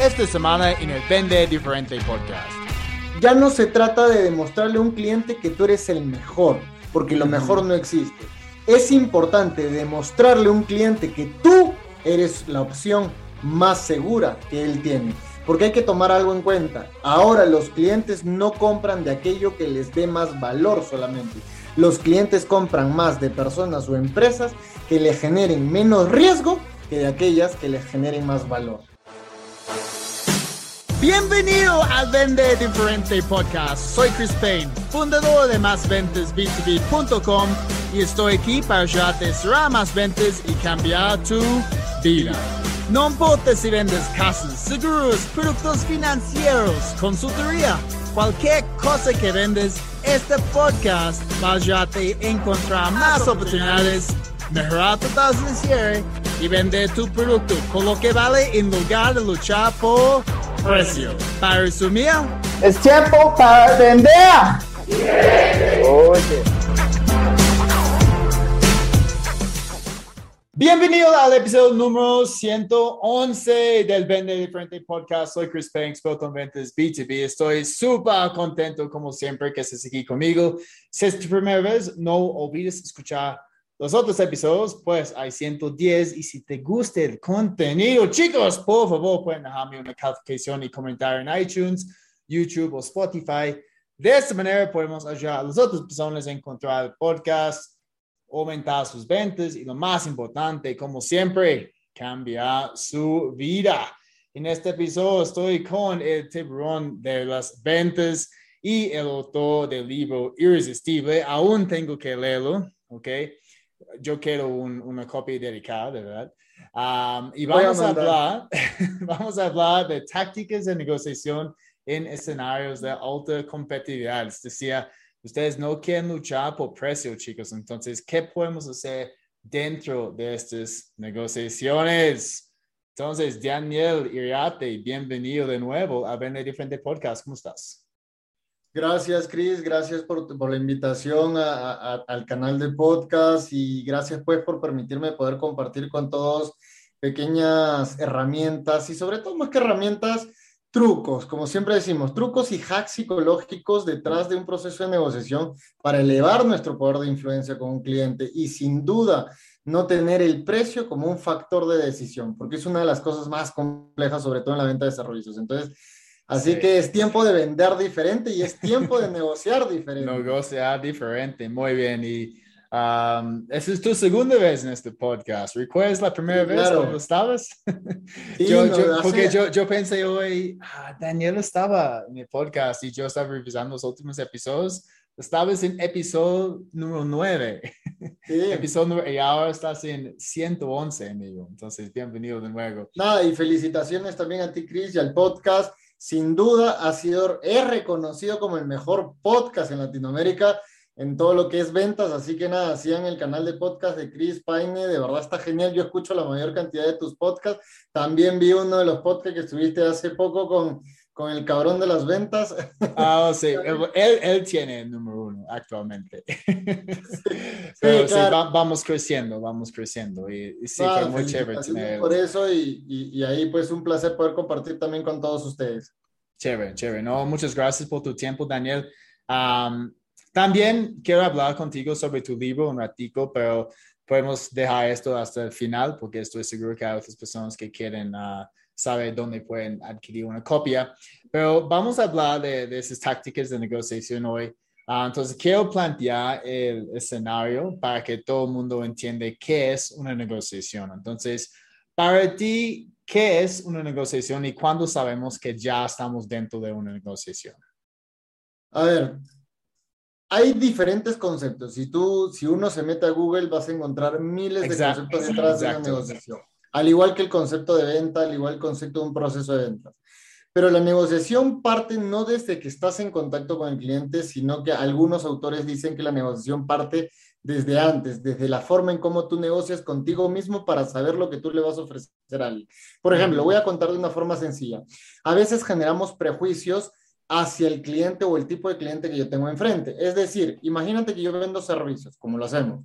esta semana en el Vende Diferente Podcast. Ya no se trata de demostrarle a un cliente que tú eres el mejor, porque lo mejor no existe. Es importante demostrarle a un cliente que tú eres la opción más segura que él tiene. Porque hay que tomar algo en cuenta. Ahora los clientes no compran de aquello que les dé más valor solamente. Los clientes compran más de personas o empresas que le generen menos riesgo que de aquellas que les generen más valor. Bienvenido al Vende Diferente Podcast. Soy Chris Payne, fundador de másventasb2b.com y estoy aquí para ayudarte a cerrar más ventas y cambiar tu vida. No importa si vendes casas, seguros, productos financieros, consultoría, cualquier cosa que vendes, este podcast va a ayudarte a encontrar más oportunidades, mejorar tu tasa de cierre y vender tu producto con lo que vale en lugar de luchar por precio. Para resumir, es tiempo para vender. Oye. Bienvenido al episodio número 111 del Vende Diferente Podcast. Soy Chris Banks, Experto en Ventas B2B. Estoy súper contento, como siempre, que estés aquí conmigo. Si es tu primera vez, no olvides escuchar los otros episodios, pues hay 110. Y si te gusta el contenido, chicos, por favor, pueden dejarme una calificación y comentario en iTunes, YouTube o Spotify. De esta manera podemos ayudar a las otras personas a encontrar el podcast aumentar sus ventas y lo más importante, como siempre, cambiar su vida. En este episodio estoy con el tiburón de las ventas y el autor del libro Irresistible. Aún tengo que leerlo, ¿ok? Yo quiero una copia dedicada, ¿verdad? Um, y vamos a, a hablar, vamos a hablar de tácticas de negociación en escenarios de alta competitividad. Les decía, Ustedes no quieren luchar por precio, chicos. Entonces, ¿qué podemos hacer dentro de estas negociaciones? Entonces, Daniel Iriate, bienvenido de nuevo a Vender Diferente Podcast. ¿Cómo estás? Gracias, Chris. Gracias por, la invitación al canal de podcast y gracias pues por permitirme poder compartir con todos pequeñas herramientas y sobre todo más que herramientas, trucos, como siempre decimos, trucos y hacks psicológicos detrás de un proceso de negociación para elevar nuestro poder de influencia con un cliente y sin duda no tener el precio como un factor de decisión, porque es una de las cosas más complejas, sobre todo en la venta de servicios. Entonces, así que es tiempo de vender diferente y es tiempo de negociar diferente. Negociar diferente, muy bien. Y Um, esa es tu segunda vez en este podcast. ¿Recuerdas la primera vez cuando estabas? yo, yo, porque yo, yo, pensé hoy, ah, Daniel estaba en el podcast y yo estaba revisando los últimos episodios. Estabas en episodio número 9. Sí. episodio y ahora estás en 111, amigo. Entonces, bienvenido de nuevo. Nada, y felicitaciones también a ti, Chris, y al podcast. Sin duda ha sido, es reconocido como el mejor podcast en Latinoamérica en todo lo que es ventas. Así que nada, sigan el canal de podcast de Chris Paine, de verdad está genial. Yo escucho la mayor cantidad de tus podcasts. También vi uno de los podcasts que estuviste hace poco con, con el cabrón de las ventas. Ah, sí, él, él tiene el número uno actualmente. Pero sí, vamos creciendo, vamos creciendo. Y, sí, fue muy chévere tener. Por eso, y, y, y ahí pues un placer poder compartir también con todos ustedes. Chévere, chévere. No, muchas gracias por tu tiempo, Daniel. Um, también quiero hablar contigo sobre tu libro un ratico, pero podemos dejar esto hasta el final porque estoy seguro que hay otras personas que quieren uh, saber dónde pueden adquirir una copia. Pero vamos a hablar de, de esas tácticas de negociación hoy. Uh, entonces, quiero plantear el escenario para que todo el mundo entienda qué es una negociación. Entonces, para ti, ¿qué es una negociación y cuándo sabemos que ya estamos dentro de una negociación? A ver, hay diferentes conceptos. Si tú, si uno se mete a Google, vas a encontrar miles de conceptos detrás de una negociación. Al igual que el concepto de venta, al igual que el concepto de un proceso de ventas. Pero la negociación parte no desde que estás en contacto con el cliente, sino que algunos autores dicen que la negociación parte desde antes, desde la forma en cómo tú negocias contigo mismo para saber lo que tú le vas a ofrecer a alguien. Por ejemplo, voy a contar de una forma sencilla. A veces generamos prejuicios hacia el cliente o el tipo de cliente que yo tengo enfrente. Es decir, imagínate que yo vendo servicios, como lo hacemos,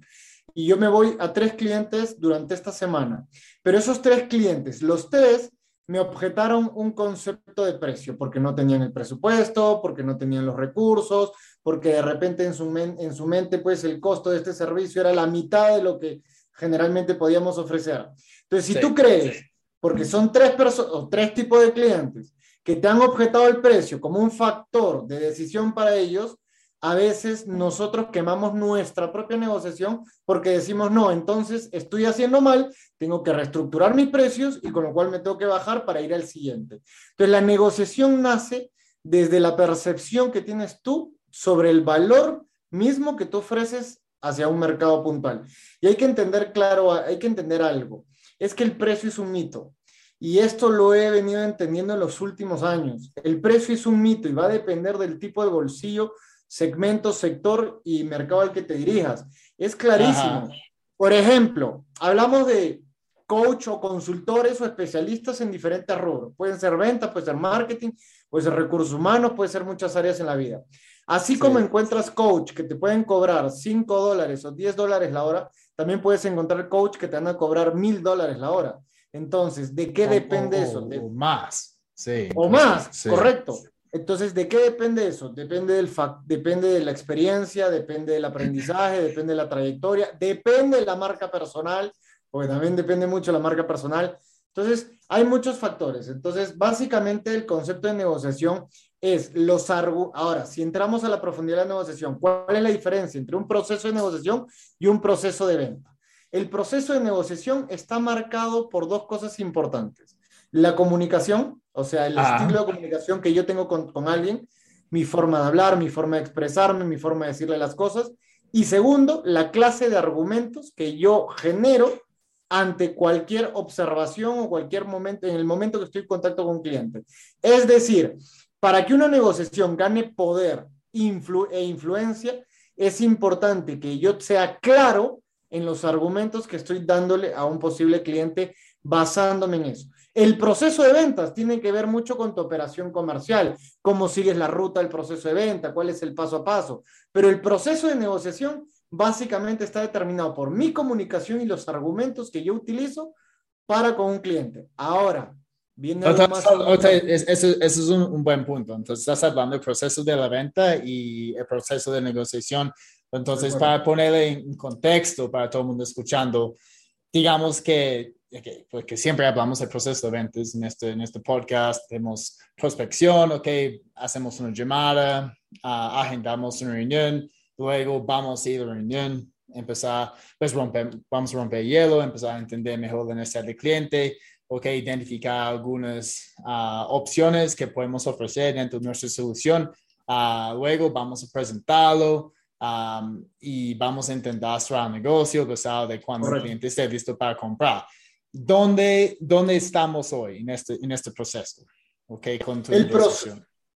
y yo me voy a tres clientes durante esta semana, pero esos tres clientes, los tres me objetaron un concepto de precio porque no tenían el presupuesto, porque no tenían los recursos, porque de repente en su, en su mente pues el costo de este servicio era la mitad de lo que generalmente podíamos ofrecer. Entonces, si tú crees, porque son tres, o tres tipos de clientes que te han objetado el precio como un factor de decisión para ellos, a veces nosotros quemamos nuestra propia negociación porque decimos, no, entonces estoy haciendo mal, tengo que reestructurar mis precios y con lo cual me tengo que bajar para ir al siguiente. Entonces, la negociación nace desde la percepción que tienes tú sobre el valor mismo que tú ofreces hacia un mercado puntual. Y hay que entender, claro, hay que entender algo. Es que el precio es un mito. Y esto lo he venido entendiendo en los últimos años. El precio es un mito y va a depender del tipo de bolsillo segmento, sector y mercado al que te dirijas. Es clarísimo. Por ejemplo, hablamos de coach o consultores o especialistas en diferentes rubros. Pueden ser ventas, puede ser marketing, puede ser recursos humanos, puede ser muchas áreas en la vida. Así como encuentras coach que te pueden cobrar 5 dólares o 10 dólares la hora, también puedes encontrar coach que te van a cobrar mil dólares la hora. Entonces, ¿de qué depende eso? O más, sí. O más, correcto. Entonces, ¿de qué depende eso? Depende, del depende de la experiencia, depende del aprendizaje, depende de la trayectoria, depende de la marca personal, porque también depende mucho de la marca personal. Entonces, hay muchos factores. Entonces, básicamente el concepto de negociación es los Ahora, si entramos a la profundidad de la negociación, ¿cuál es la diferencia entre un proceso de negociación y un proceso de venta? El proceso de negociación está marcado por dos cosas importantes. La comunicación, o sea, el ah. estilo de comunicación que yo tengo con, con alguien, mi forma de hablar, mi forma de expresarme, mi forma de decirle las cosas. Y segundo, la clase de argumentos que yo genero ante cualquier observación o cualquier momento, en el momento que estoy en contacto con un cliente. Es decir, para que una negociación gane poder e influencia, es importante que yo sea claro en los argumentos que estoy dándole a un posible cliente basándome en eso. El proceso de ventas tiene que ver mucho con tu operación comercial, cómo sigues la ruta del proceso de venta, cuál es el paso a paso. Pero el proceso de negociación básicamente está determinado por mi comunicación y los argumentos que yo utilizo para con un cliente. Ahora, viene más eso, es un, buen punto. Entonces, estás hablando del proceso de la venta y el proceso de negociación. Entonces, para ponerle en contexto para todo el mundo escuchando, digamos que porque siempre hablamos del proceso de ventas en este, en este podcast, tenemos prospección, ok, hacemos una llamada, uh, agendamos una reunión, luego vamos a ir a la reunión, empezar, pues romper, vamos a romper hielo, empezar a entender mejor la necesidad del cliente, ok, identificar algunas uh, opciones que podemos ofrecer dentro de nuestra solución, uh, luego vamos a presentarlo, um, y vamos a intentar cerrar el negocio basado de cuando el cliente esté listo para comprar. ¿Dónde, dónde estamos hoy en este, en este proceso? Okay, con el,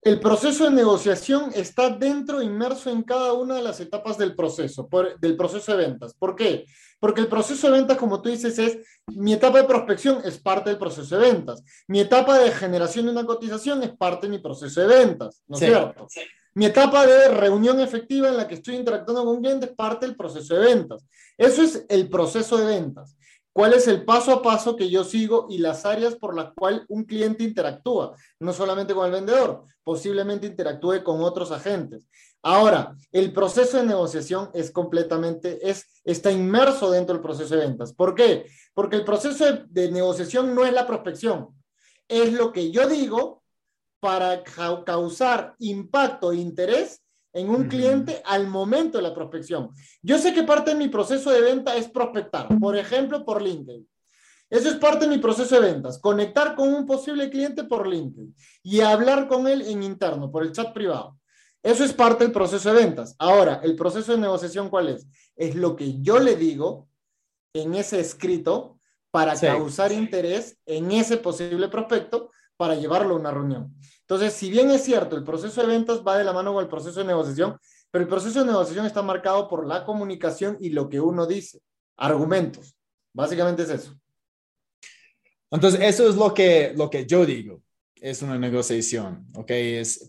el proceso de negociación está dentro, inmerso en cada una de las etapas del proceso, del proceso de ventas. ¿Por qué? Porque el proceso de ventas, como tú dices, es mi etapa de prospección es parte del proceso de ventas. Mi etapa de generación de una cotización es parte de mi proceso de ventas, ¿no es cierto? Mi etapa de reunión efectiva en la que estoy interactuando con un cliente es parte del proceso de ventas. Eso es el proceso de ventas cuál es el paso a paso que yo sigo y las áreas por las cuales un cliente interactúa, no solamente con el vendedor, posiblemente interactúe con otros agentes. Ahora, el proceso de negociación es completamente, es, está inmerso dentro del proceso de ventas. ¿Por qué? Porque el proceso de, de negociación no es la prospección, es lo que yo digo para causar impacto e interés en un cliente al momento de la prospección. Yo sé que parte de mi proceso de venta es prospectar, por ejemplo, por LinkedIn. Eso es parte de mi proceso de ventas, conectar con un posible cliente por LinkedIn y hablar con él en interno, por el chat privado. Eso es parte del proceso de ventas. Ahora, el proceso de negociación, ¿cuál es? Es lo que yo le digo en ese escrito para causar interés en ese posible prospecto para llevarlo a una reunión. Entonces, si bien es cierto, el proceso de ventas va de la mano con el proceso de negociación, pero el proceso de negociación está marcado por la comunicación y lo que uno dice, argumentos. Básicamente es eso. Entonces, eso es lo que, lo que yo digo, es una negociación, ¿ok?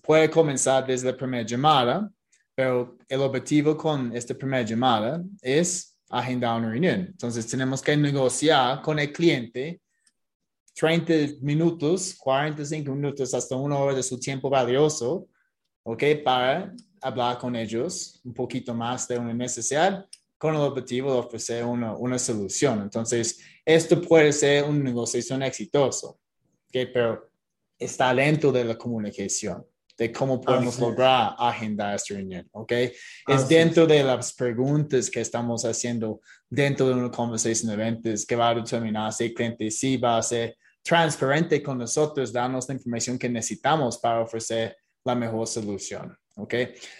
Puede comenzar desde la primera llamada, pero el objetivo con esta primera llamada es agendar una reunión. Entonces, tenemos que negociar con el cliente 30 minutos, 45 minutos, hasta una hora de su tiempo valioso, ¿ok? Para hablar con ellos un poquito más de una necesidad con el objetivo de ofrecer una, una solución. Entonces, esto puede ser una negociación exitosa, ¿ok? Pero está lento de la comunicación de cómo podemos lograr agendar esta reunión, ¿ok? Es dentro de las preguntas que estamos haciendo dentro de una conversación de ventas que va a determinar si el cliente sí va a ser transparente con nosotros, darnos la información que necesitamos para ofrecer la mejor solución, ¿ok?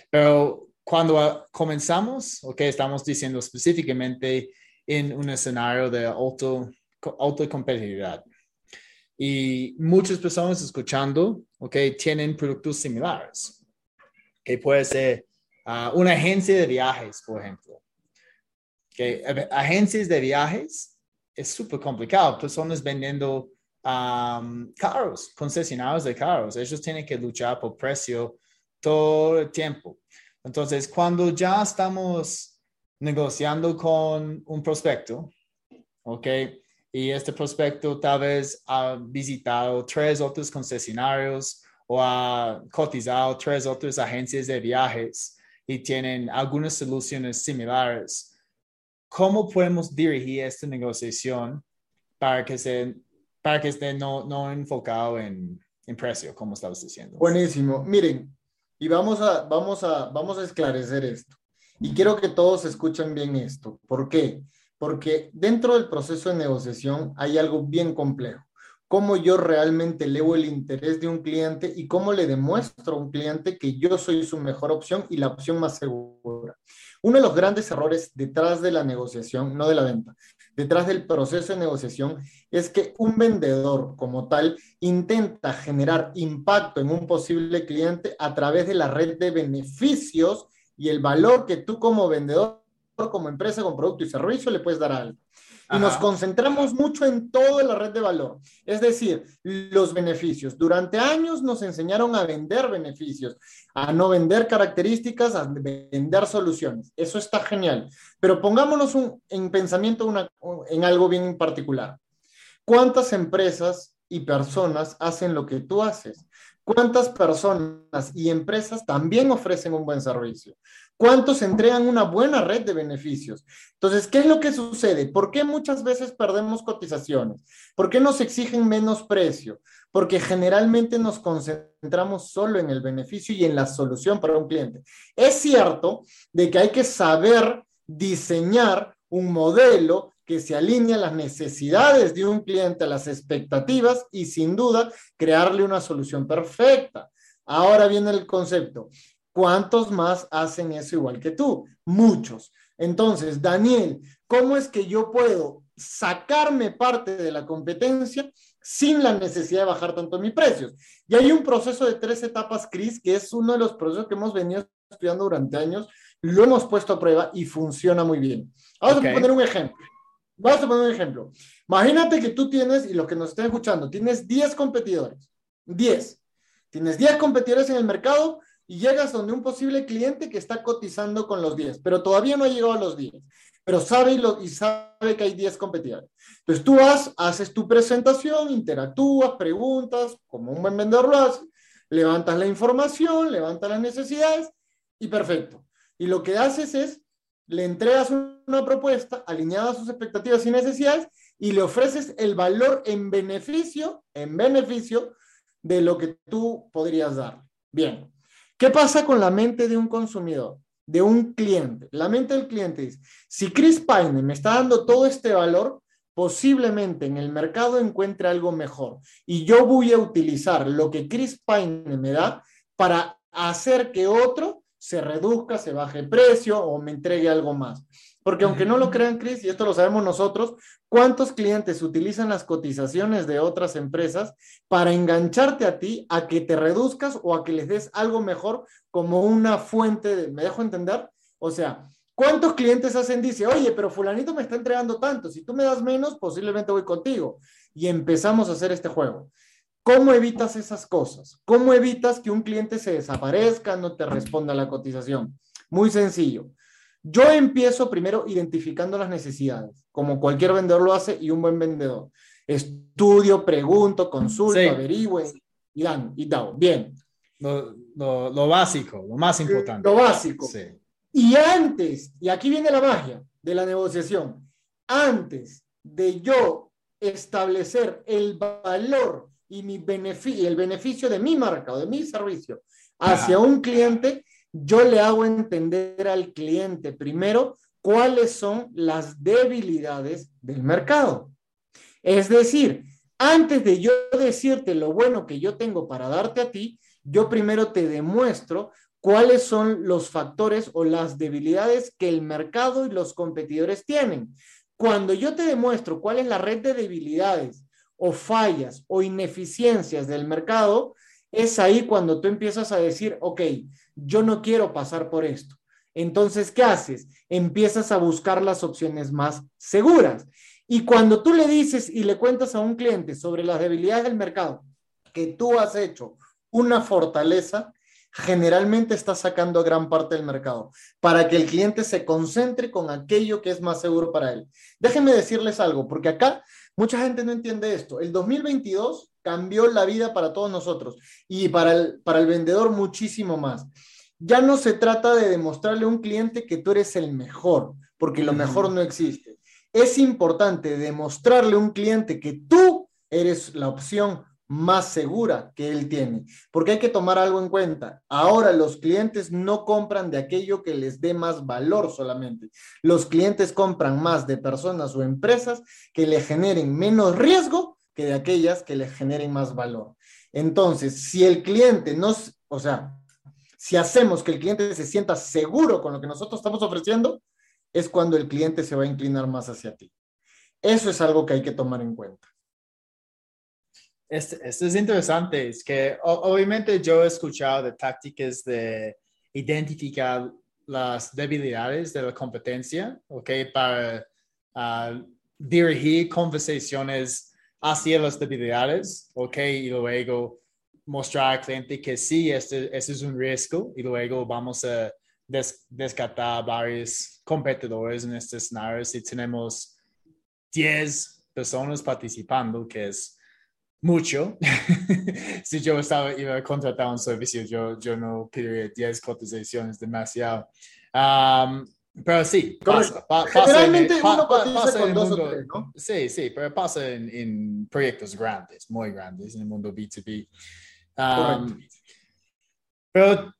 Pero cuando comenzamos, ¿ok? Estamos diciendo específicamente en un escenario de auto, alta competitividad, y muchas personas escuchando, ok, tienen productos similares, que puede ser ah, una agencia de viajes, por ejemplo. Okay. Agencias de viajes es súper complicado. Personas vendiendo carros, concesionarios de carros. Ellos tienen que luchar por precio todo el tiempo. Entonces, cuando ya estamos negociando con un prospecto, ¿ok? y este prospecto tal vez ha visitado tres otros concesionarios o ha cotizado tres otras agencias de viajes y tienen algunas soluciones similares. ¿Cómo podemos dirigir esta negociación para que, se, para que esté no, no enfocado en, en precio, como estabas diciendo? Buenísimo. Miren, y vamos a, vamos, a, vamos a esclarecer esto. Y quiero que todos escuchen bien esto. ¿Por qué? porque dentro del proceso de negociación hay algo bien complejo. Cómo yo realmente leo el interés de un cliente y cómo le demuestro a un cliente que yo soy su mejor opción y la opción más segura. Uno de los grandes errores detrás de la negociación, no de la venta, detrás del proceso de negociación, es que un vendedor como tal intenta generar impacto en un posible cliente a través de la red de beneficios y el valor que tú como vendedor como empresa con producto y servicio le puedes dar Y nos concentramos mucho en toda la red de valor, es decir, los beneficios. Durante años nos enseñaron a vender beneficios, a no vender características, a vender soluciones. Eso está genial. Pero pongámonos un, en pensamiento una, en algo bien particular. ¿Cuántas empresas y personas hacen lo que tú haces? ¿Cuántas personas y empresas también ofrecen un buen servicio? ¿Cuántos entregan una buena red de beneficios? Entonces, ¿qué es lo que sucede? ¿Por qué muchas veces perdemos cotizaciones? ¿Por qué nos exigen menos precio? Porque generalmente nos concentramos solo en el beneficio y en la solución para un cliente. Es cierto de que hay que saber diseñar un modelo que se alinee a las necesidades de un cliente, a las expectativas y sin duda crearle una solución perfecta. Ahora viene el concepto. ¿Cuántos más hacen eso igual que tú? Muchos. Entonces, Daniel, ¿cómo es que yo puedo sacarme parte de la competencia sin la necesidad de bajar tanto mis precios? Y hay un proceso de tres etapas, Cris, que es uno de los procesos que hemos venido estudiando durante años, lo hemos puesto a prueba y funciona muy bien. Vamos a poner un ejemplo. Vamos a poner un ejemplo. Imagínate que tú tienes, y los que nos estén escuchando, tienes 10 competidores. 10. Tienes 10 competidores en el mercado y llegas donde un posible cliente que está cotizando con los 10, pero todavía no ha llegado a los 10, pero sabe y, lo, y sabe que hay 10 competidores. Entonces tú haces tu presentación, interactúas, preguntas, como un buen vendedor lo hace, levantas la información, levantas las necesidades y perfecto. Y lo que haces es, le entregas una propuesta alineada a sus expectativas y necesidades y le ofreces el valor en beneficio, en beneficio de lo que tú podrías dar. Bien, ¿Qué pasa con la mente de un consumidor, de un cliente? La mente del cliente dice, si Chris Pine me está dando todo este valor, posiblemente en el mercado encuentre algo mejor y yo voy a utilizar lo que Chris Pine me da para hacer que otro se reduzca, se baje el precio o me entregue algo más. Porque aunque no lo crean, Chris, y esto lo sabemos nosotros, ¿cuántos clientes utilizan las cotizaciones de otras empresas para engancharte a ti, a que te reduzcas o a que les des algo mejor como una fuente de, ¿me dejo entender? O sea, ¿cuántos clientes hacen? Dice, oye, pero fulanito me está entregando tanto, si tú me das menos, posiblemente voy contigo. Y empezamos a hacer este juego. ¿Cómo evitas esas cosas? ¿Cómo evitas que un cliente se desaparezca, no te responda la cotización? Muy sencillo yo empiezo primero identificando las necesidades, como cualquier vendedor lo hace y un buen vendedor. Estudio, pregunto, consulto, averigüe y dan, y. Bien. Lo, básico, lo más importante. Lo básico. Y antes, y aquí viene la magia de la negociación, antes de yo establecer el valor y mi beneficio, el beneficio de mi marca o de mi servicio hacia un cliente, yo le hago entender al cliente primero cuáles son las debilidades del mercado. Es decir, antes de yo decirte lo bueno que yo tengo para darte a ti, yo primero te demuestro cuáles son los factores o las debilidades que el mercado y los competidores tienen. Cuando yo te demuestro cuál es la red de debilidades o fallas o ineficiencias del mercado, es ahí cuando tú empiezas a decir, ok, yo no quiero pasar por esto. Entonces, ¿qué haces? Empiezas a buscar las opciones más seguras. Y cuando tú le dices y le cuentas a un cliente sobre las debilidades del mercado que tú has hecho una fortaleza, generalmente estás sacando gran parte del mercado para que el cliente se concentre con aquello que es más seguro para él. Déjenme decirles algo, porque acá mucha gente no entiende esto. El 2022 cambió la vida para todos nosotros y para el, para el vendedor muchísimo más. Ya no se trata de demostrarle a un cliente que tú eres el mejor, porque lo mejor no existe. Es importante demostrarle a un cliente que tú eres la opción más segura que él tiene. Porque hay que tomar algo en cuenta. Ahora los clientes no compran de aquello que les dé más valor solamente. Los clientes compran más de personas o empresas que le generen menos riesgo que de aquellas que le generen más valor. Entonces, si el cliente nos, o sea, si hacemos que el cliente se sienta seguro con lo que nosotros estamos ofreciendo, es cuando el cliente se va a inclinar más hacia ti. Eso es algo que hay que tomar en cuenta. Esto, es interesante, es que obviamente yo he escuchado de tácticas de identificar las debilidades de la competencia, ¿ok? Para ah, dirigir conversaciones hacia las debilidades, ¿ok? Y luego mostrar al cliente que sí, este, es un riesgo y luego vamos a descartar varios competidores en este escenario si tenemos 10 personas participando, que es mucho. si yo estaba, iba a contratar un servicio, yo, yo no pediría 10 cotizaciones demasiado. Pero sí, pasa. Generalmente uno pasa con dos o tres, ¿no? Sí, sí, pero pasa en, en, proyectos grandes, muy grandes, en el mundo B2B. Um, pero,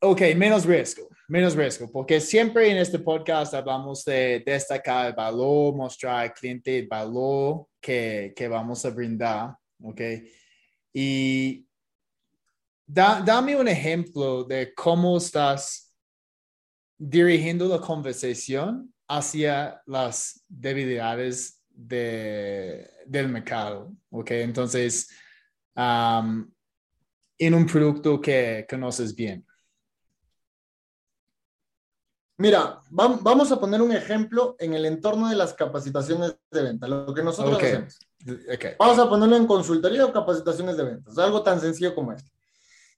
ok, menos riesgo, menos riesgo, porque siempre en este podcast hablamos de destacar el valor, mostrar al cliente el valor que, que vamos a brindar, ok. Y dame un ejemplo de cómo estás dirigiendo la conversación hacia las debilidades de, del mercado. ¿Ok? Entonces, en un producto que conoces bien. Mira, vamos a poner un ejemplo en el entorno de las capacitaciones de venta, lo que nosotros hacemos. Vamos a ponerlo en consultoría o capacitaciones de ventas, algo tan sencillo como este.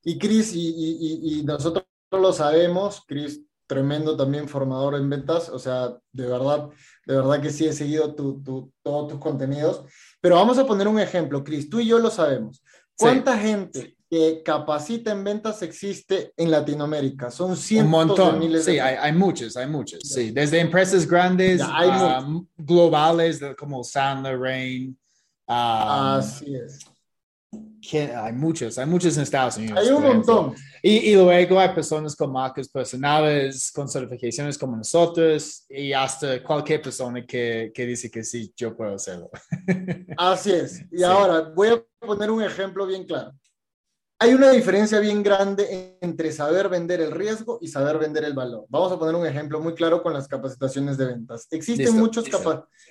Y Chris y, y nosotros lo sabemos, Chris tremendo también formador en ventas, o sea, de verdad, de verdad que sí he seguido tu, tu, todos tus contenidos. Pero vamos a poner un ejemplo, Cris, tú y yo lo sabemos. ¿Cuánta gente que capacita en ventas existe en Latinoamérica? Son cientos un montón. de miles sí, hay, hay muchos, hay muchos, sí. Desde empresas grandes, globales como Sandler, Rain. Así es hay muchos, hay muchos en Estados Unidos. Hay un montón. Y, luego hay personas con marcas personales, con certificaciones como nosotros, y hasta cualquier persona que, que dice que sí, yo puedo hacerlo. Así es. Y ahora voy a poner un ejemplo bien claro. Hay una diferencia bien grande entre saber vender el riesgo y saber vender el valor. Vamos a poner un ejemplo muy claro con las capacitaciones de ventas. Existen, muchos,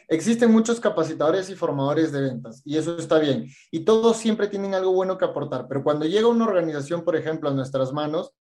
existen muchos capacitadores y formadores de ventas y eso está bien. Y todos siempre tienen algo bueno que aportar, pero cuando llega una organización, por ejemplo, a nuestras manos,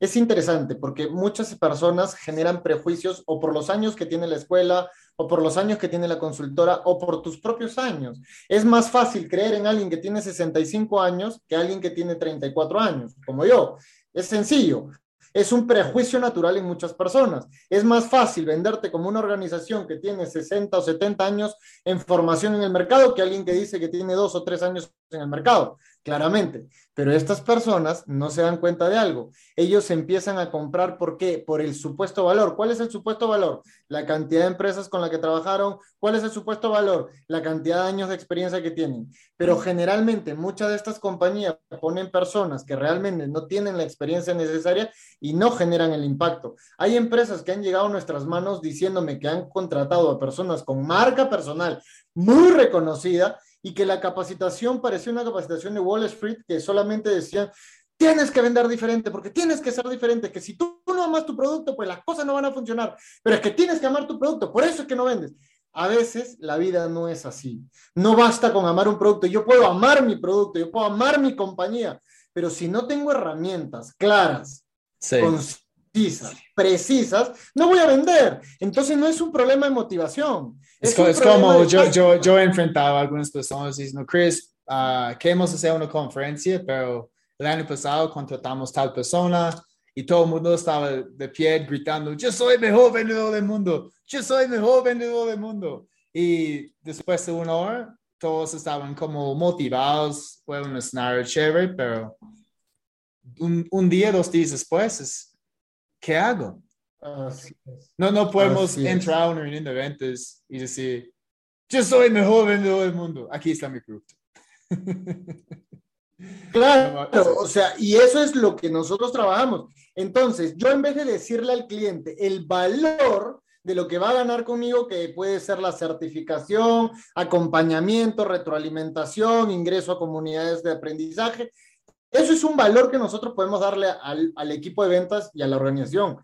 es interesante porque muchas personas generan prejuicios o por los años que tiene la escuela o por los años que tiene la consultora o por tus propios años. Es más fácil creer en alguien que tiene 65 años que alguien que tiene 34 años, como yo. Es sencillo. es un prejuicio natural en muchas personas. Es más fácil venderte como una organización que tiene 60 o 70 años en formación en el mercado que alguien que dice que tiene dos o tres años en el mercado claramente. Pero estas personas no se dan cuenta de algo. Ellos empiezan a comprar, ¿por qué? Por el supuesto valor. ¿Cuál es el supuesto valor? La cantidad de empresas con la que trabajaron. ¿Cuál es el supuesto valor? La cantidad de años de experiencia que tienen. Pero generalmente muchas de estas compañías ponen personas que realmente no tienen la experiencia necesaria y no generan el impacto. Hay empresas que han llegado a nuestras manos diciéndome que han contratado a personas con marca personal muy reconocida y que la capacitación parecía una capacitación de Wall Street que solamente decían, tienes que vender diferente, porque tienes que ser diferente, que si tú no amas tu producto, pues las cosas no van a funcionar, pero es que tienes que amar tu producto, por eso es que no vendes. A veces la vida no es así. No basta con amar un producto. Yo puedo amar mi producto, yo puedo amar mi compañía, pero si no tengo herramientas claras, concisas, precisas, no voy a vender. Entonces no es un problema de motivación. Es, como yo, yo, yo he enfrentado a algunas personas diciendo, Chris, uh, queremos hacer una conferencia, pero el año pasado contratamos tal persona y todo el mundo estaba de pie gritando, yo soy el mejor vendedor del mundo, yo soy el mejor vendedor del mundo. Y después de una hora, todos estaban como motivados, fue un escenario chévere, pero un, un día, dos días después, ¿qué hago? No, no podemos entrar a una reunión de eventos y decir, yo soy el mejor vendedor del mundo, aquí está mi producto. Claro, o sea, y eso es lo que nosotros trabajamos. Entonces, yo en vez de decirle al cliente el valor de lo que va a ganar conmigo, que puede ser la certificación, acompañamiento, retroalimentación, ingreso a comunidades de aprendizaje, eso es un valor que nosotros podemos darle al, equipo de ventas y a la organización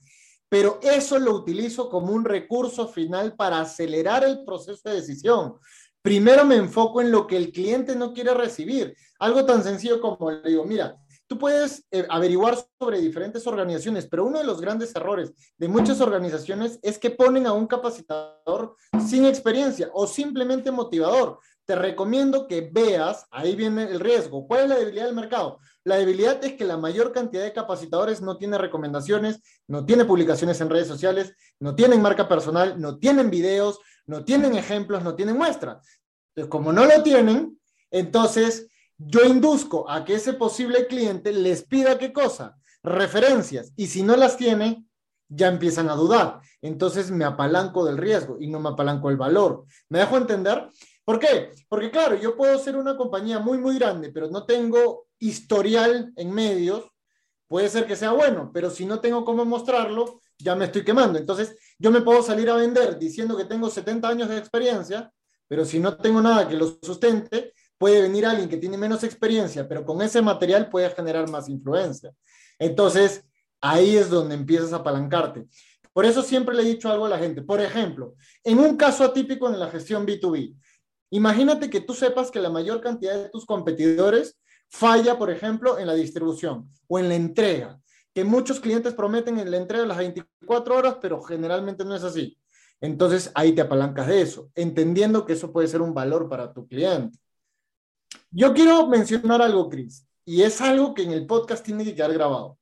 pero eso lo utilizo como un recurso final para acelerar el proceso de decisión. Primero me enfoco en lo que el cliente no quiere recibir. Algo tan sencillo como le digo, mira, tú puedes eh, averiguar sobre diferentes organizaciones, pero uno de los grandes errores de muchas organizaciones es que ponen a un capacitador sin experiencia o simplemente motivador. Te recomiendo que veas, ahí viene el riesgo. ¿Cuál es la debilidad del mercado? La debilidad es que la mayor cantidad de capacitadores no tiene recomendaciones, no tiene publicaciones en redes sociales, no tienen marca personal, no tienen videos, no tienen ejemplos, no tienen muestras. Entonces, como no lo tienen, entonces yo induzco a que ese posible cliente les pida qué cosa? Referencias. Y si no las tiene, ya empiezan a dudar. Entonces me apalanco del riesgo y no me apalanco el valor. ¿Me dejo entender? ¿Por qué? Porque claro, yo puedo ser una compañía muy, muy grande, pero no tengo historial en medios, puede ser que sea bueno, pero si no tengo cómo mostrarlo, ya me estoy quemando. Entonces, yo me puedo salir a vender diciendo que tengo 70 años de experiencia, pero si no tengo nada que lo sustente, puede venir alguien que tiene menos experiencia, pero con ese material puede generar más influencia. Entonces, ahí es donde empiezas a apalancarte. Por eso siempre le he dicho algo a la gente. Por ejemplo, en un caso atípico en la gestión B2B, imagínate que tú sepas que la mayor cantidad de tus competidores Falla, por ejemplo, en la distribución o en la entrega, que muchos clientes prometen en la entrega las 24 horas, pero generalmente no es así. Entonces ahí te apalancas de eso, entendiendo que eso puede ser un valor para tu cliente. Yo quiero mencionar algo, Chris, y es algo que en el podcast tiene que quedar grabado.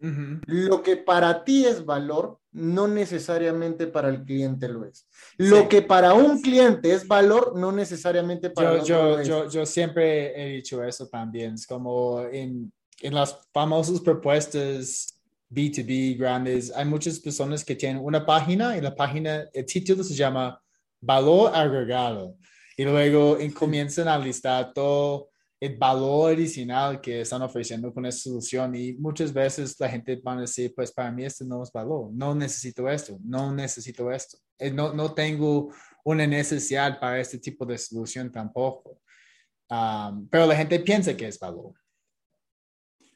Lo que para ti es valor, no necesariamente para el cliente lo es. Lo que para un cliente es valor, no necesariamente para yo, yo, lo es. Yo, yo, siempre he dicho eso también. Es como en, en las famosas propuestas B2B grandes, hay muchas personas que tienen una página y la página, el título se llama Valor Agregado. Y luego comienzan a listar todo el valor adicional que están ofreciendo con esta solución y muchas veces la gente va a decir, pues para mí este no es valor, no necesito esto, no necesito esto, eh, no, no tengo una necesidad para este tipo de solución tampoco. pero la gente piensa que es valor.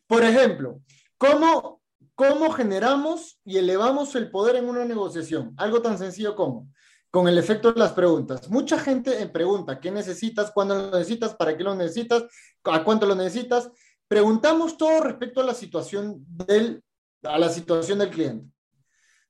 Por ejemplo, ¿cómo, ¿cómo generamos y elevamos el poder en una negociación? Algo tan sencillo como con el efecto de las preguntas. Mucha gente pregunta, ¿qué necesitas? ¿Cuándo lo necesitas? ¿Para qué lo necesitas? ¿A cuánto lo necesitas? Preguntamos todo respecto a la situación del, a la situación del cliente.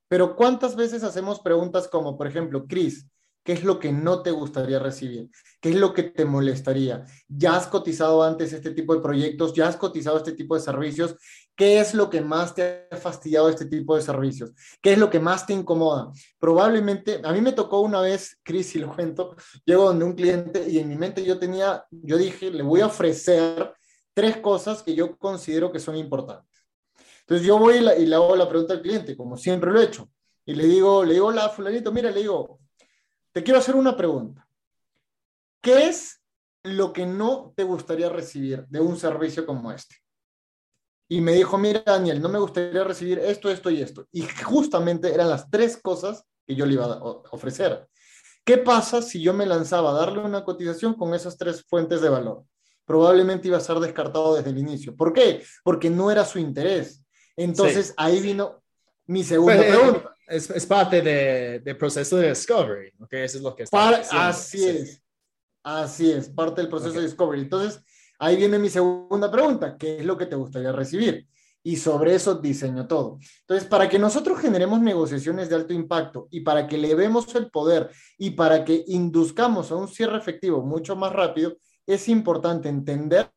Pero ¿cuántas veces hacemos preguntas como, por ejemplo, Cris, ¿Qué es lo que no te gustaría recibir? ¿Qué es lo que te molestaría? ¿Ya has cotizado antes este tipo de proyectos? ¿Ya has cotizado este tipo de servicios? ¿Qué es lo que más te ha fastidiado este tipo de servicios? ¿Qué es lo que más te incomoda? Probablemente, a mí me tocó una vez, Cris, y lo cuento, llego donde un cliente y en mi mente yo tenía, yo dije, le voy a ofrecer tres cosas que yo considero que son importantes. Entonces yo voy y, y le hago la pregunta al cliente, como siempre lo he hecho, y le digo, le digo, hola, fulanito, mira, le digo, te quiero hacer una pregunta. ¿Qué es lo que no te gustaría recibir de un servicio como este? Y me dijo, mira, Daniel, no me gustaría recibir esto, esto y esto. Y justamente eran las tres cosas que yo le iba a ofrecer. ¿Qué pasa si yo me lanzaba a darle una cotización con esas tres fuentes de valor? Probablemente iba a ser descartado desde el inicio. ¿Por qué? Porque no era su interés. Entonces ahí vino mi segunda pues, eh, pregunta es, parte del de proceso de discovery, ¿ok? Eso es lo que está Así es, así es, parte del proceso de discovery. Entonces, ahí viene mi segunda pregunta, ¿qué es lo que te gustaría recibir? Y sobre eso diseño todo. Entonces, para que nosotros generemos negociaciones de alto impacto y para que le vemos el poder y para que induzcamos a un cierre efectivo mucho más rápido, es importante entender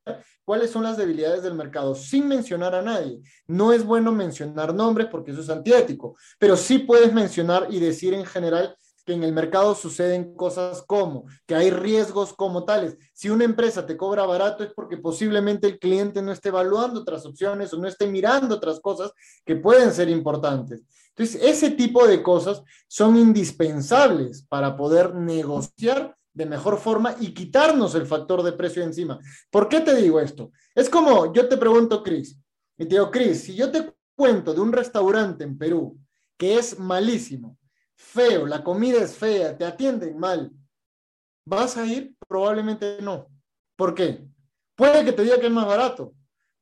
cuáles son las debilidades del mercado sin mencionar a nadie. No es bueno mencionar nombres porque eso es antiético, pero sí puedes mencionar y decir en general que en el mercado suceden cosas como, que hay riesgos como tales. Si una empresa te cobra barato es porque posiblemente el cliente no esté evaluando otras opciones o no esté mirando otras cosas que pueden ser importantes. Entonces, ese tipo de cosas son indispensables para poder negociar de mejor forma y quitarnos el factor de precio encima. ¿Por qué te digo esto? Es como yo te pregunto, Cris, y te digo, Cris, si yo te cuento de un restaurante en Perú que es malísimo, feo, la comida es fea, te atienden mal, ¿vas a ir? Probablemente no. ¿Por qué? Puede que te diga que es más barato,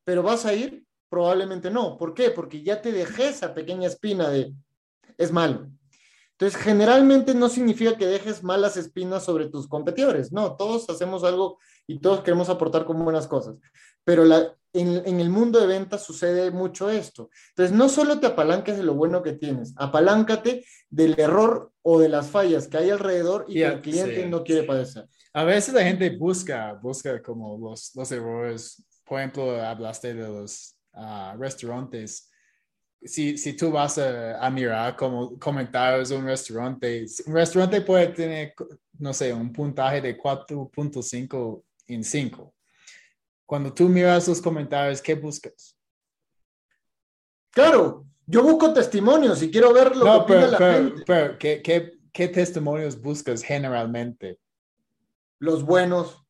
pero ¿vas a ir? Probablemente no. ¿Por qué? Porque ya te dejé esa pequeña espina de es malo. Entonces, generalmente no significa que dejes malas espinas sobre tus competidores, no, todos hacemos algo y todos queremos aportar con buenas cosas, pero la, en, el mundo de ventas sucede mucho esto. Entonces, no solo te apalanques de lo bueno que tienes, apaláncate del error o de las fallas que hay alrededor y que el cliente no quiere padecer. A veces la gente busca, busca como los, los errores, por ejemplo, hablaste de los ah, restaurantes si, si tú vas a, mirar como comentarios de un restaurante, un restaurante puede tener, no sé, un puntaje de 4.5 en 5. Cuando tú miras los comentarios, ¿qué buscas? Claro, yo busco testimonios y quiero ver lo que pero, la gente. Pero, ¿qué, qué, qué testimonios buscas generalmente? Los buenos.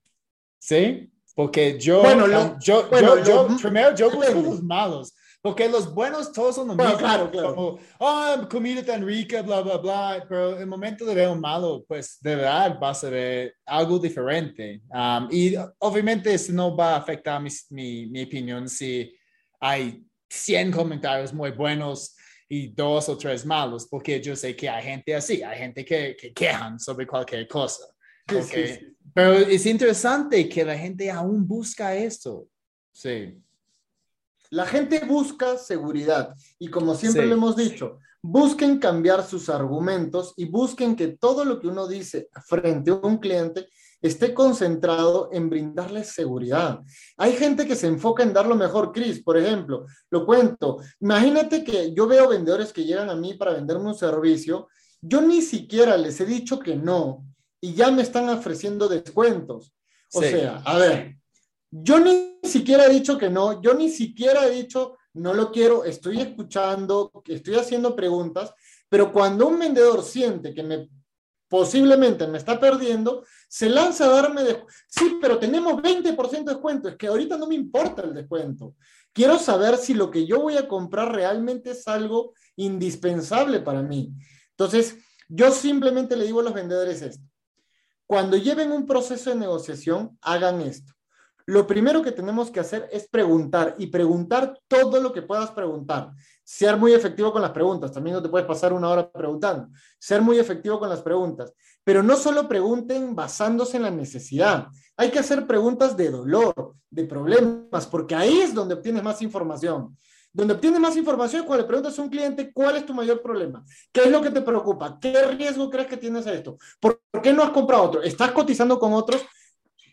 ¿Sí? Porque yo, bueno, yo, yo, yo, primero yo busco los malos porque los buenos todos son los mismos. Claro, claro. Como, oh, comida tan rica, bla, bla, bla. Pero en el momento de ver un malo, pues de verdad vas a ver algo diferente. Um, y obviamente eso no va a afectar mi, mi, mi opinión si hay 100 comentarios muy buenos y dos o tres malos, porque yo sé que hay gente así, hay gente que, que quejan sobre cualquier cosa. Okay. Pero es interesante que la gente aún busca esto. Sí. La gente busca seguridad y como siempre lo hemos dicho, busquen cambiar sus argumentos y busquen que todo lo que uno dice frente a un cliente esté concentrado en brindarles seguridad. Hay gente que se enfoca en dar lo mejor, Chris, por ejemplo, lo cuento. Imagínate que yo veo vendedores que llegan a mí para venderme un servicio, yo ni siquiera les he dicho que no y ya me están ofreciendo descuentos. O sea, a ver, yo ni siquiera he dicho que no, yo ni siquiera he dicho no lo quiero, estoy escuchando, estoy haciendo preguntas, pero cuando un vendedor siente que me posiblemente me está perdiendo, se lanza a darme de... Sí, pero tenemos 20% de descuento, es que ahorita no me importa el descuento. Quiero saber si lo que yo voy a comprar realmente es algo indispensable para mí. Entonces, yo simplemente le digo a los vendedores esto. Cuando lleven un proceso de negociación, hagan esto. Lo primero que tenemos que hacer es preguntar y preguntar todo lo que puedas preguntar. Ser muy efectivo con las preguntas. También no te puedes pasar una hora preguntando. Ser muy efectivo con las preguntas. Pero no solo pregunten basándose en la necesidad. Hay que hacer preguntas de dolor, de problemas, porque ahí es donde obtienes más información. Donde obtienes más información es cuando le preguntas a un cliente cuál es tu mayor problema, qué es lo que te preocupa, qué riesgo crees que tienes a esto, por qué no has comprado otro, estás cotizando con otros.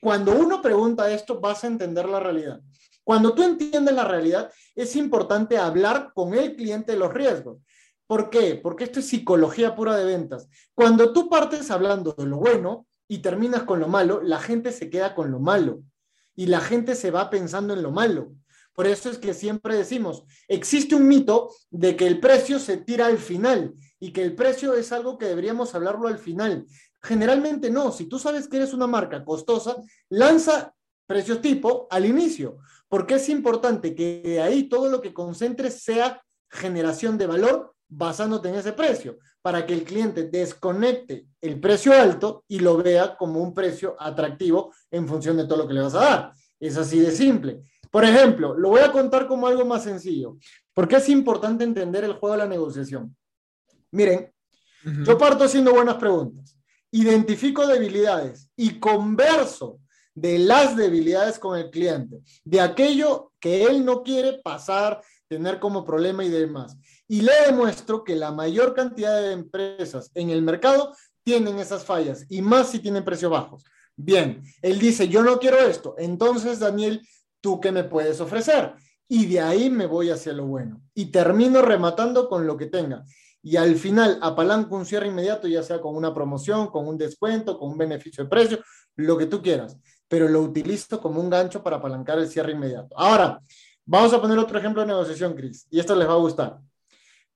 Cuando uno pregunta esto, vas a entender la realidad. Cuando tú entiendes la realidad, es importante hablar con el cliente de los riesgos. ¿Por qué? Porque esto es psicología pura de ventas. Cuando tú partes hablando de lo bueno y terminas con lo malo, la gente se queda con lo malo y la gente se va pensando en lo malo. Por eso es que siempre decimos, existe un mito de que el precio se tira al final y que el precio es algo que deberíamos hablarlo al final. Generalmente no, si tú sabes que eres una marca costosa, lanza precios tipo al inicio, porque es importante que de ahí todo lo que concentres sea generación de valor basándote en ese precio, para que el cliente desconecte el precio alto y lo vea como un precio atractivo en función de todo lo que le vas a dar. Es así de simple. Por ejemplo, lo voy a contar como algo más sencillo, porque es importante entender el juego de la negociación. Miren, yo parto haciendo buenas preguntas, identifico debilidades y converso de las debilidades con el cliente, de aquello que él no quiere pasar, tener como problema y demás. Y le demuestro que la mayor cantidad de empresas en el mercado tienen esas fallas y más si tienen precios bajos. Bien, él dice, yo no quiero esto. Entonces, Daniel, ¿tú qué me puedes ofrecer? Y de ahí me voy hacia lo bueno. Y termino rematando con lo que tenga. Y al final apalanco un cierre inmediato, ya sea con una promoción, con un descuento, con un beneficio de precio, lo que tú quieras. Pero lo utilizo como un gancho para apalancar el cierre inmediato. Ahora, vamos a poner otro ejemplo de negociación, Chris. Y esto les va a gustar.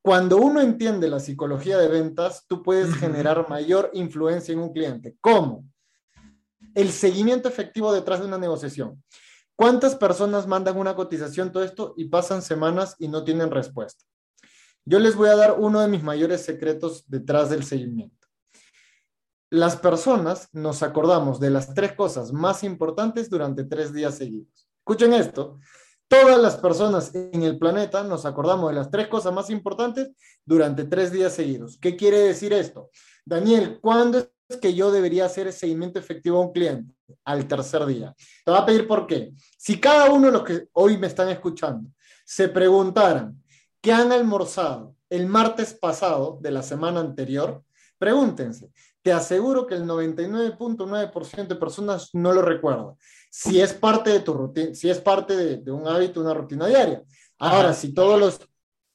Cuando uno entiende la psicología de ventas, tú puedes generar mayor influencia en un cliente. ¿Cómo? El seguimiento efectivo detrás de una negociación. ¿Cuántas personas mandan una cotización, todo esto, y pasan semanas y no tienen respuesta? Yo les voy a dar uno de mis mayores secretos detrás del seguimiento. Las personas nos acordamos de las tres cosas más importantes durante tres días seguidos. Escuchen esto. Todas las personas en el planeta nos acordamos de las tres cosas más importantes durante tres días seguidos. ¿Qué quiere decir esto? Daniel, ¿cuándo es que yo debería hacer seguimiento efectivo a un cliente al tercer día. Te voy a pedir por qué. Si cada uno de los que hoy me están escuchando se preguntaran qué han almorzado el martes pasado de la semana anterior, pregúntense. Te aseguro que el 99.9% de personas no lo recuerda. Si es parte de tu rutina, si es parte de, un hábito, una rutina diaria. Ahora, si todos los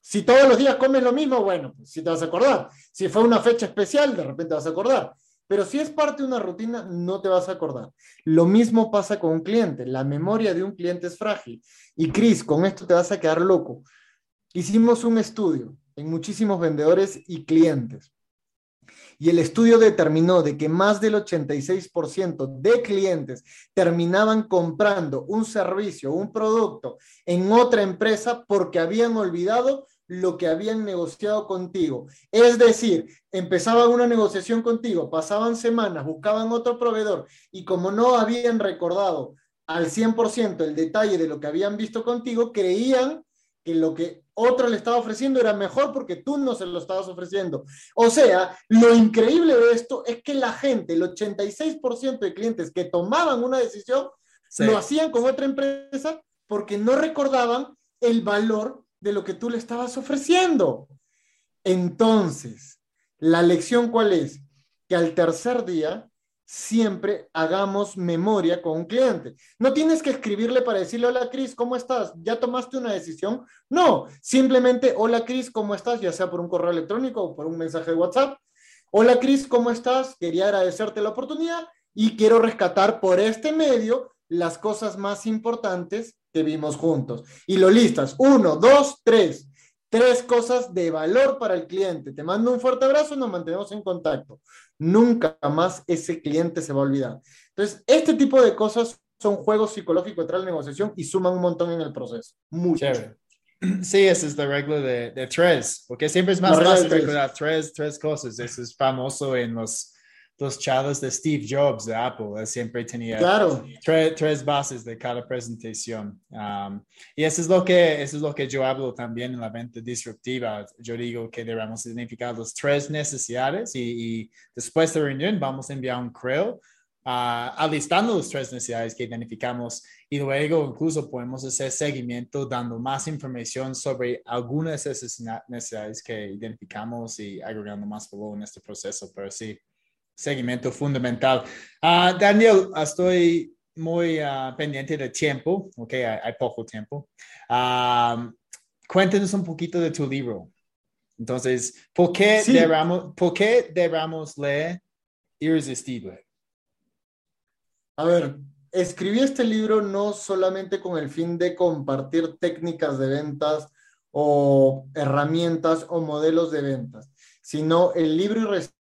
si todos los días comes lo mismo, bueno, pues sí te vas a acordar. Si fue una fecha especial, de repente vas a acordar. Pero si es parte de una rutina, no te vas a acordar. Lo mismo pasa con un cliente. La memoria de un cliente es frágil. Y Cris, con esto te vas a quedar loco. Hicimos un estudio en muchísimos vendedores y clientes. Y el estudio determinó de que más del 86% de clientes terminaban comprando un servicio, un producto en otra empresa porque habían olvidado lo que habían negociado contigo. Es decir, empezaban una negociación contigo, pasaban semanas, buscaban otro proveedor y como no habían recordado al 100% el detalle de lo que habían visto contigo, creían que lo que otro le estaba ofreciendo era mejor porque tú no se lo estabas ofreciendo. O sea, lo increíble de esto es que la gente, el 86% de clientes que tomaban una decisión, lo hacían con otra empresa porque no recordaban el valor de lo que tú le estabas ofreciendo. Entonces, la lección cuál es? Que al tercer día siempre hagamos memoria con un cliente. No tienes que escribirle para decirle, hola Cris, ¿cómo estás? ¿Ya tomaste una decisión? No, simplemente, hola Cris, ¿cómo estás? Ya sea por un correo electrónico o por un mensaje de WhatsApp. Hola Cris, ¿cómo estás? Quería agradecerte la oportunidad y quiero rescatar por este medio las cosas más importantes que vimos juntos. Y lo listas. Uno, dos, tres. Tres cosas de valor para el cliente. Te mando un fuerte abrazo, nos mantenemos en contacto. Nunca más ese cliente se va a olvidar. Entonces, este tipo de cosas son juegos psicológicos de la negociación y suman un montón en el proceso. Mucho. Sí, esa es la regla de, de tres, porque siempre es más fácil recordar tres, tres cosas. Eso es famoso en los los chavos de Steve Jobs de Apple. siempre tenía claro. tres, bases de cada presentación. Um, y eso es, lo que, eso es lo que yo hablo también en la venta disruptiva. Yo digo que debemos identificar las tres necesidades y, después de la reunión vamos a enviar un correo uh, alistando las tres necesidades que identificamos y luego incluso podemos hacer seguimiento dando más información sobre algunas de esas necesidades que identificamos y agregando más valor en este proceso. Pero sí, seguimiento fundamental. Uh, Daniel, estoy muy uh, pendiente de tiempo, ok, hay, poco tiempo. cuéntanos un poquito de tu libro. Entonces, ¿por qué, debamos, ¿por qué leer Irresistible? A ver, escribí este libro no solamente con el fin de compartir técnicas de ventas o herramientas o modelos de ventas, sino el libro Irresistible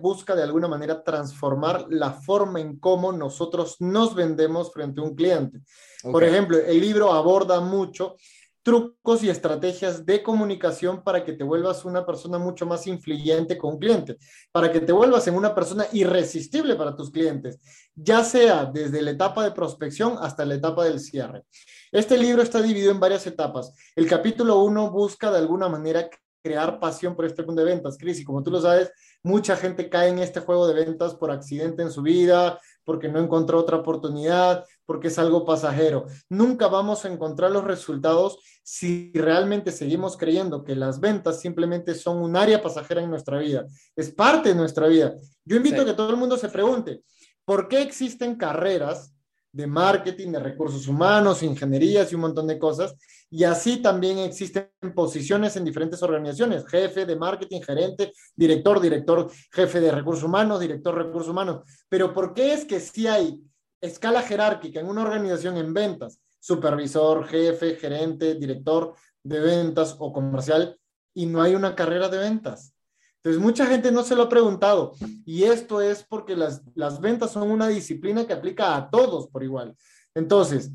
busca de alguna manera transformar la forma en cómo nosotros nos vendemos frente a un cliente. Por ejemplo, el libro aborda mucho trucos y estrategias de comunicación para que te vuelvas una persona mucho más influyente con un cliente, para que te vuelvas en una persona irresistible para tus clientes, ya sea desde la etapa de prospección hasta la etapa del cierre. Este libro está dividido en varias etapas. El capítulo 1 busca de alguna manera crear pasión por este mundo de ventas, Cris, y como tú lo sabes, mucha gente cae en este juego de ventas por accidente en su vida, porque no encontró otra oportunidad, porque es algo pasajero. Nunca vamos a encontrar los resultados si realmente seguimos creyendo que las ventas simplemente son un área pasajera en nuestra vida. Es parte de nuestra vida. Yo invito a que todo el mundo se pregunte, ¿por qué existen carreras de marketing, de recursos humanos, ingenierías y un montón de cosas? Y así también existen posiciones en diferentes organizaciones, jefe de marketing, gerente, director, director, jefe de recursos humanos, director de recursos humanos. Pero ¿por qué es que si hay escala jerárquica en una organización en ventas, supervisor, jefe, gerente, director de ventas o comercial, y no hay una carrera de ventas. Entonces, mucha gente no se lo ha preguntado, y esto es porque las, las ventas son una disciplina que aplica a todos por igual. Entonces,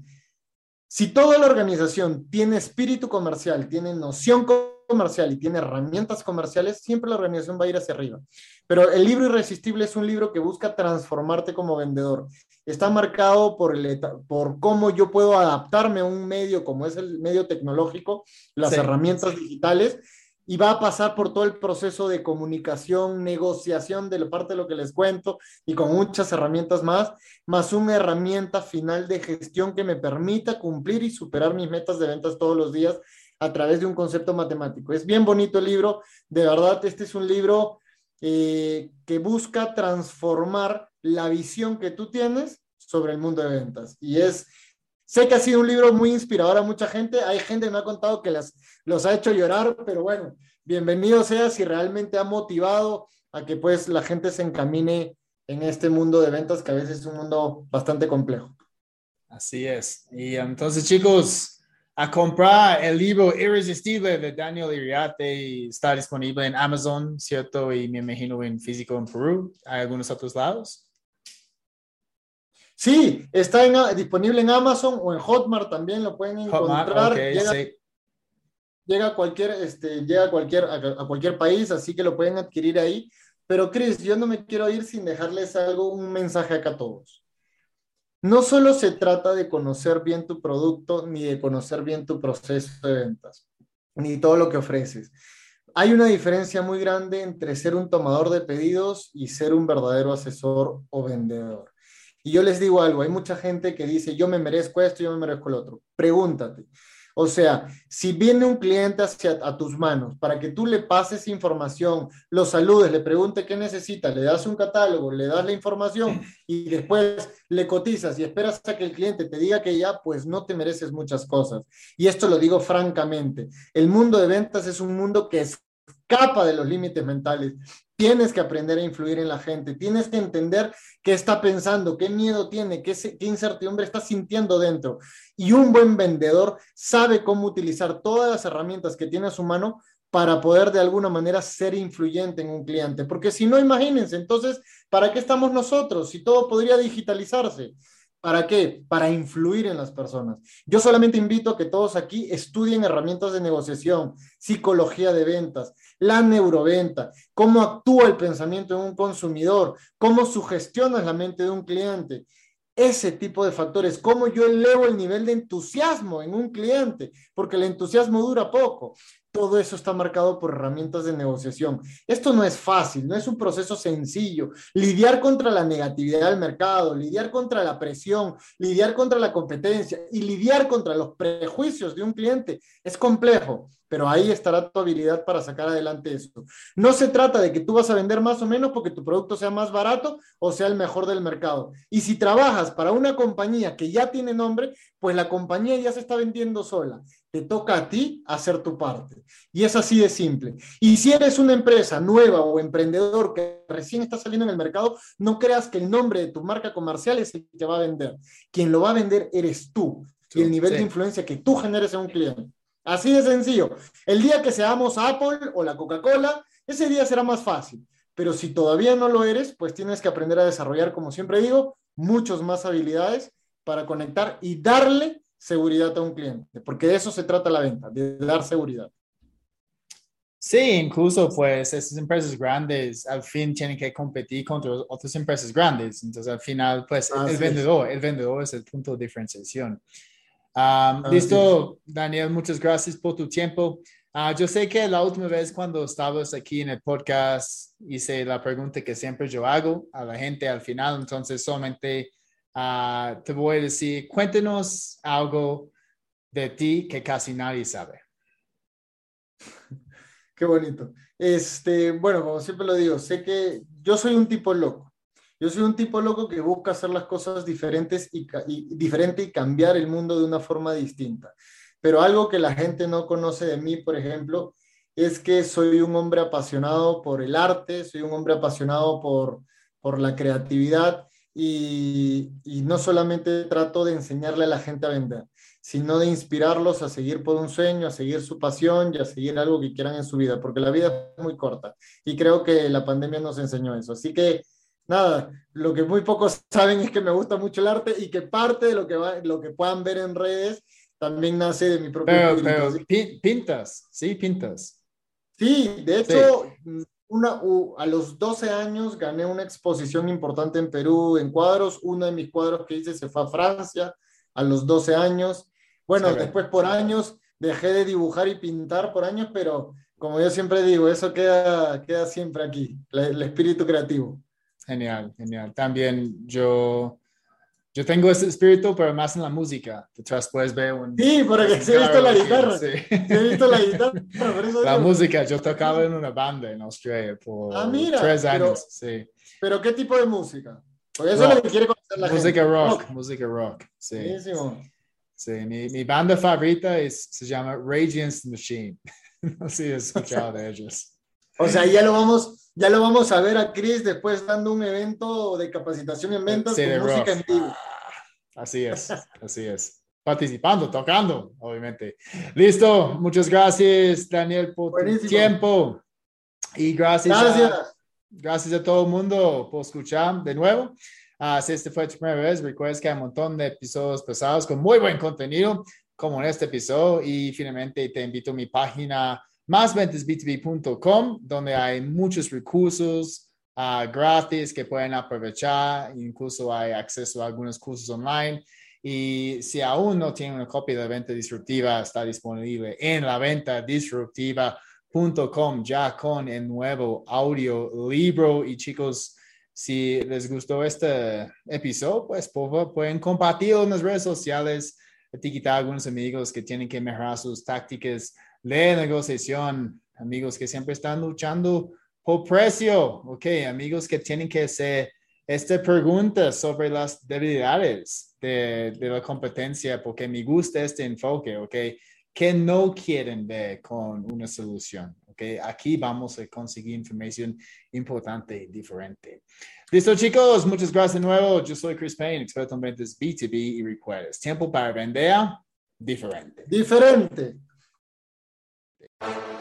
si toda la organización tiene espíritu comercial, tiene noción comercial y tiene herramientas comerciales, siempre la organización va a ir hacia arriba. Pero el libro Irresistible es un libro que busca transformarte como vendedor. Está marcado por, el, por cómo yo puedo adaptarme a un medio como es el medio tecnológico, las herramientas digitales, y va a pasar por todo el proceso de comunicación, negociación de la parte de lo que les cuento y con muchas herramientas más, más una herramienta final de gestión que me permita cumplir y superar mis metas de ventas todos los días a través de un concepto matemático. Es bien bonito el libro, de verdad, este es un libro eh, que busca transformar la visión que tú tienes sobre el mundo de ventas. Y es, sé que ha sido un libro muy inspirador a mucha gente, hay gente que me ha contado que las, los ha hecho llorar, pero bueno, bienvenido sea si realmente ha motivado a que pues la gente se encamine en este mundo de ventas que a veces es un mundo bastante complejo. Así es. Y entonces chicos, a comprar el libro Irresistible de Daniel Iriarte. Está disponible en Amazon, ¿cierto? Y me imagino en físico en Perú. ¿Hay algunos otros lados? Sí, está disponible en Amazon o en Hotmart también lo pueden encontrar. llega, a cualquier, este, llega a cualquier, a, cualquier país, así que lo pueden adquirir ahí. Pero Chris, yo no me quiero ir sin dejarles algo, un mensaje acá a todos no solo se trata de conocer bien tu producto, ni de conocer bien tu proceso de ventas, ni todo lo que ofreces. Hay una diferencia muy grande entre ser un tomador de pedidos y ser un verdadero asesor o vendedor. Y yo les digo algo, hay mucha gente que dice, yo me merezco esto, yo me merezco el otro. Pregúntate, o sea, si viene un cliente hacia a tus manos para que tú le pases información, lo saludes, le pregunte qué necesita, le das un catálogo, le das la información y después le cotizas y esperas a que el cliente te diga que ya, pues no te mereces muchas cosas. Y esto lo digo francamente. El mundo de ventas es un mundo que escapa de los límites mentales. Tienes que aprender a influir en la gente, tienes que entender qué está pensando, qué miedo tiene, qué, qué, incertidumbre está sintiendo dentro. Y un buen vendedor sabe cómo utilizar todas las herramientas que tiene a su mano para poder de alguna manera ser influyente en un cliente. Porque si no, imagínense, entonces, ¿para qué estamos nosotros? Si todo podría digitalizarse. ¿Para qué? Para influir en las personas. Yo solamente invito a que todos aquí estudien herramientas de negociación, psicología de ventas, la neuroventa, cómo actúa el pensamiento de un consumidor, cómo sugestiona la mente de un cliente. Ese tipo de factores, cómo yo elevo el nivel de entusiasmo en un cliente, porque el entusiasmo dura poco. Todo eso está marcado por herramientas de negociación. Esto no es fácil, no es un proceso sencillo. Lidiar contra la negatividad del mercado, lidiar contra la presión, lidiar contra la competencia y lidiar contra los prejuicios de un cliente es complejo, pero ahí estará tu habilidad para sacar adelante esto. No se trata de que tú vas a vender más o menos porque tu producto sea más barato o sea el mejor del mercado. Y si trabajas para una compañía que ya tiene nombre, pues la compañía ya se está vendiendo sola te toca a ti hacer tu parte. Y es así de simple. Y si eres una empresa nueva o emprendedor que recién está saliendo en el mercado, no creas que el nombre de tu marca comercial es el que te va a vender. Quien lo va a vender eres tú y el nivel de influencia que tú generes en un cliente. Así de sencillo. El día que seamos Apple o la Coca-Cola, ese día será más fácil. Pero si todavía no lo eres, pues tienes que aprender a desarrollar, como siempre digo, muchas más habilidades para conectar y darle seguridad a un cliente, porque de eso se trata la venta, de dar seguridad. Sí, incluso pues esas empresas grandes al fin tienen que competir contra otras empresas grandes. Entonces al final pues el vendedor, el vendedor es el punto de diferenciación. listo, Daniel, muchas gracias por tu tiempo. Ah, yo sé que la última vez cuando estabas aquí en el podcast hice la pregunta que siempre yo hago a la gente al final, entonces solamente Ah, te voy a decir, cuéntenos algo de ti que casi nadie sabe. Qué bonito. Este, bueno, como siempre lo digo, sé que yo soy un tipo loco. Yo soy un tipo loco que busca hacer las cosas diferentes y, y, diferente y cambiar el mundo de una forma distinta. Pero algo que la gente no conoce de mí, por ejemplo, es que soy un hombre apasionado por el arte, soy un hombre apasionado por, por la creatividad y, no solamente trato de enseñarle a la gente a vender, sino de inspirarlos a seguir por un sueño, a seguir su pasión y a seguir algo que quieran en su vida, porque la vida es muy corta y creo que la pandemia nos enseñó eso. Así que nada, lo que muy pocos saben es que me gusta mucho el arte y que parte de lo que, va, lo que puedan ver en redes también nace de mi propio pero, pintas, sí, pintas. Sí, de hecho, una, a los 12 años gané una exposición importante en Perú en cuadros. Uno de mis cuadros que hice se fue a Francia a los 12 años. Bueno, después por años dejé de dibujar y pintar por años, pero como yo siempre digo, eso queda, queda siempre aquí, el espíritu creativo. Genial, genial. También yo yo tengo ese espíritu, pero más en la música. Detrás puedes ver un... Sí, porque se he visto la guitarra. Sí. he visto la guitarra. la música, yo tocaba en una banda en Australia por ah, tres años. sí. Pero ¿qué tipo de música? Porque eso es lo que quiere conocer la música Rock, música rock. Sí. Buenísimo. Sí, mi, mi, banda favorita es, se llama Radiance Machine. no sé si has escuchado de ellos. O sea, ya lo vamos ya lo vamos a ver a Chris después dando un evento de capacitación en ventas con música en vivo. Ah, así es, así es. Participando, tocando, obviamente. Listo, muchas gracias, Daniel, por tu tiempo. Y gracias, gracias. A, gracias a todo el mundo por escuchar de nuevo. Uh, si este fue tu primera vez, recuerda que hay un montón de episodios pasados con muy buen contenido, como en este episodio. Y finalmente te invito a mi página másventasb2b.com, donde hay muchos recursos uh, gratis que pueden aprovechar, incluso hay acceso a algunos cursos online. Y si aún no tienen una copia de la venta disruptiva, está disponible en la disruptiva.com ya con el nuevo audio libro. Y chicos, si les gustó este episodio, pues por favor pueden compartirlo en las redes sociales, etiquetar a algunos amigos que tienen que mejorar sus tácticas de negociación, amigos que siempre están luchando por precio, ok, amigos que tienen que hacer esta pregunta sobre las debilidades de, de la competencia, porque me gusta este enfoque, ok, que no quieren ver con una solución, ok, aquí vamos a conseguir información importante y diferente. Listo, chicos, muchas gracias de nuevo. Yo soy Chris Payne, experto en ventas B2B y recuerdes, tiempo para vender diferente. Diferente. You